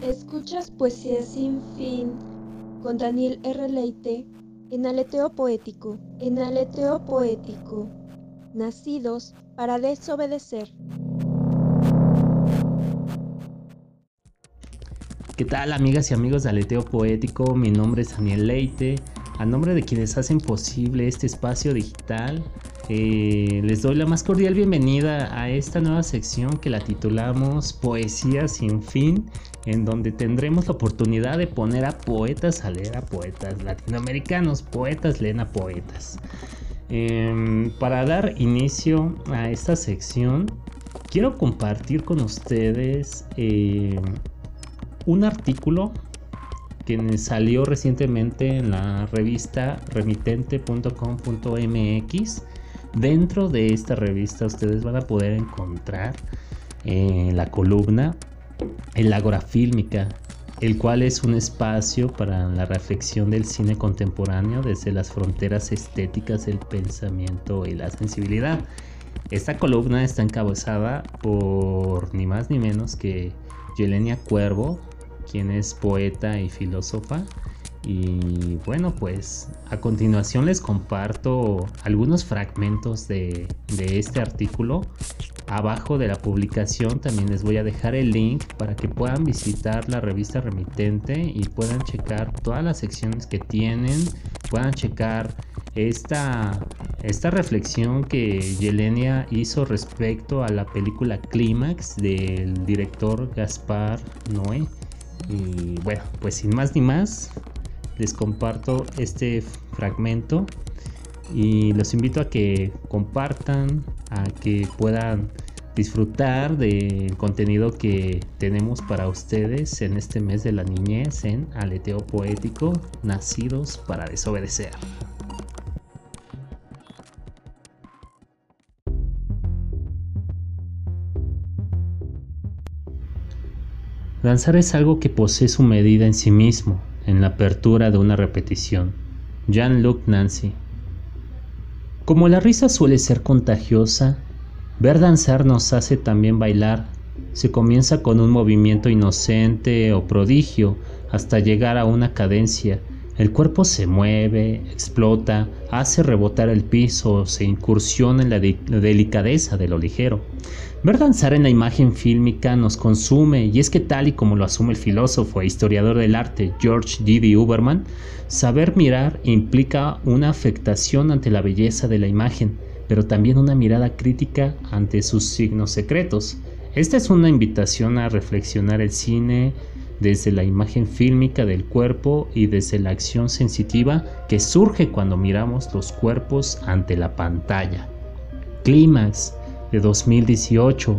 Escuchas Poesía sin fin con Daniel R. Leite en Aleteo Poético, en Aleteo Poético, nacidos para desobedecer. ¿Qué tal amigas y amigos de Aleteo Poético? Mi nombre es Daniel Leite. A nombre de quienes hacen posible este espacio digital, eh, les doy la más cordial bienvenida a esta nueva sección que la titulamos Poesía sin fin, en donde tendremos la oportunidad de poner a poetas a leer a poetas latinoamericanos, poetas leen a poetas. Em, para dar inicio a esta sección, quiero compartir con ustedes em, un artículo que salió recientemente en la revista remitente.com.mx. Dentro de esta revista ustedes van a poder encontrar eh, la columna El Ágora Fílmica, el cual es un espacio para la reflexión del cine contemporáneo desde las fronteras estéticas del pensamiento y la sensibilidad. Esta columna está encabezada por ni más ni menos que Yelenia Cuervo, quien es poeta y filósofa. Y bueno, pues a continuación les comparto algunos fragmentos de, este artículo. Abajo de la publicación también les voy a dejar el link para que puedan visitar la revista remitente y puedan checar todas las secciones que tienen, puedan checar esta, esta reflexión que Yelenia hizo respecto a la película Clímax del director Gaspar Noé. Y bueno, pues sin más ni más, les comparto este fragmento y los invito a que compartan, a que puedan disfrutar del contenido que tenemos para ustedes en este mes de la niñez en Aleteo Poético, Nacidos para Desobedecer. Danzar es algo que posee su medida en sí mismo, en la apertura de una repetición. Jean-Luc Nancy. Como la risa suele ser contagiosa, ver danzar nos hace también bailar. Se comienza con un movimiento inocente o prodigio hasta llegar a una cadencia. El cuerpo se mueve, explota, hace rebotar el piso, se incursiona en la, delicadeza de lo ligero. Ver danzar en la imagen fílmica nos consume y es que tal y como lo asume el filósofo e historiador del arte George D. Uberman, saber mirar implica una afectación ante la belleza de la imagen, pero también una mirada crítica ante sus signos secretos. Esta es una invitación a reflexionar el cine desde la imagen fílmica del cuerpo y desde la acción sensitiva que surge cuando miramos los cuerpos ante la pantalla. Clímax de 2018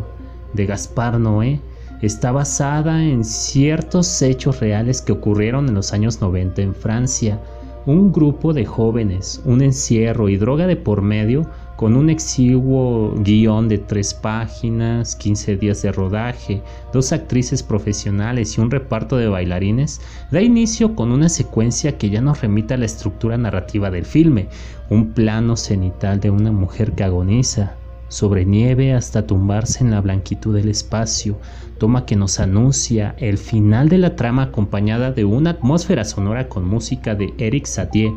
de Gaspar Noé está basada en ciertos hechos reales que ocurrieron en los años 90 en Francia. Un grupo de jóvenes, un encierro y droga de por medio con un exiguo guion de tres páginas, 15 días de rodaje, dos actrices profesionales y un reparto de bailarines, da inicio con una secuencia que ya nos remite a la estructura narrativa del filme, un plano cenital de una mujer que agoniza, sobre nieve hasta tumbarse en la blanquitud del espacio, toma que nos anuncia el final de la trama acompañada de una atmósfera sonora con música de Eric Satie.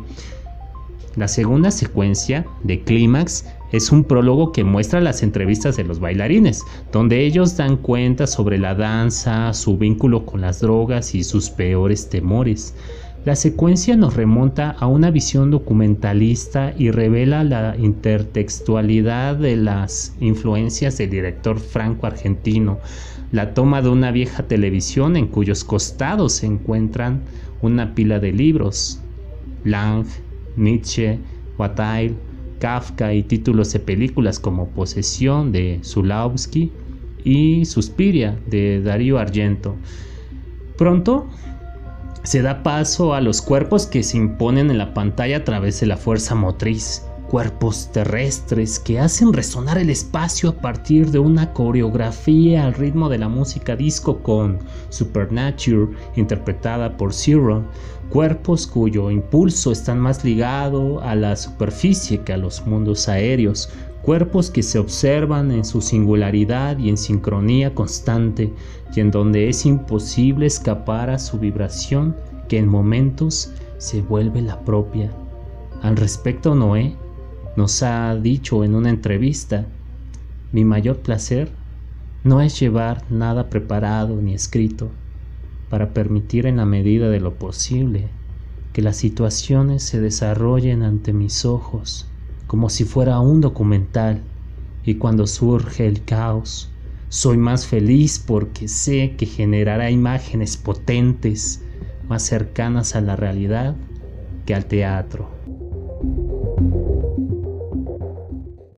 La segunda secuencia, de Clímax, es un prólogo que muestra las entrevistas de los bailarines, donde ellos dan cuenta sobre la danza, su vínculo con las drogas y sus peores temores. La secuencia nos remonta a una visión documentalista y revela la intertextualidad de las influencias del director franco-argentino, la toma de una vieja televisión en cuyos costados se encuentran una pila de libros, Lang, Nietzsche, Watail, Kafka y títulos de películas como Posesión de Zulawski y Suspiria de Darío Argento. Pronto se da paso a los cuerpos que se imponen en la pantalla a través de la fuerza motriz. cuerpos terrestres que hacen resonar el espacio a partir de una coreografía al ritmo de la música disco con Supernature interpretada por Zero, cuerpos cuyo impulso está más ligado a la superficie que a los mundos aéreos, cuerpos que se observan en su singularidad y en sincronía constante y en donde es imposible escapar a su vibración que en momentos se vuelve la propia. Al respecto, Noé nos ha dicho en una entrevista, mi mayor placer no es llevar nada preparado ni escrito para permitir en la medida de lo posible que las situaciones se desarrollen ante mis ojos como si fuera un documental y cuando surge el caos soy más feliz porque sé que generará imágenes potentes más cercanas a la realidad que al teatro.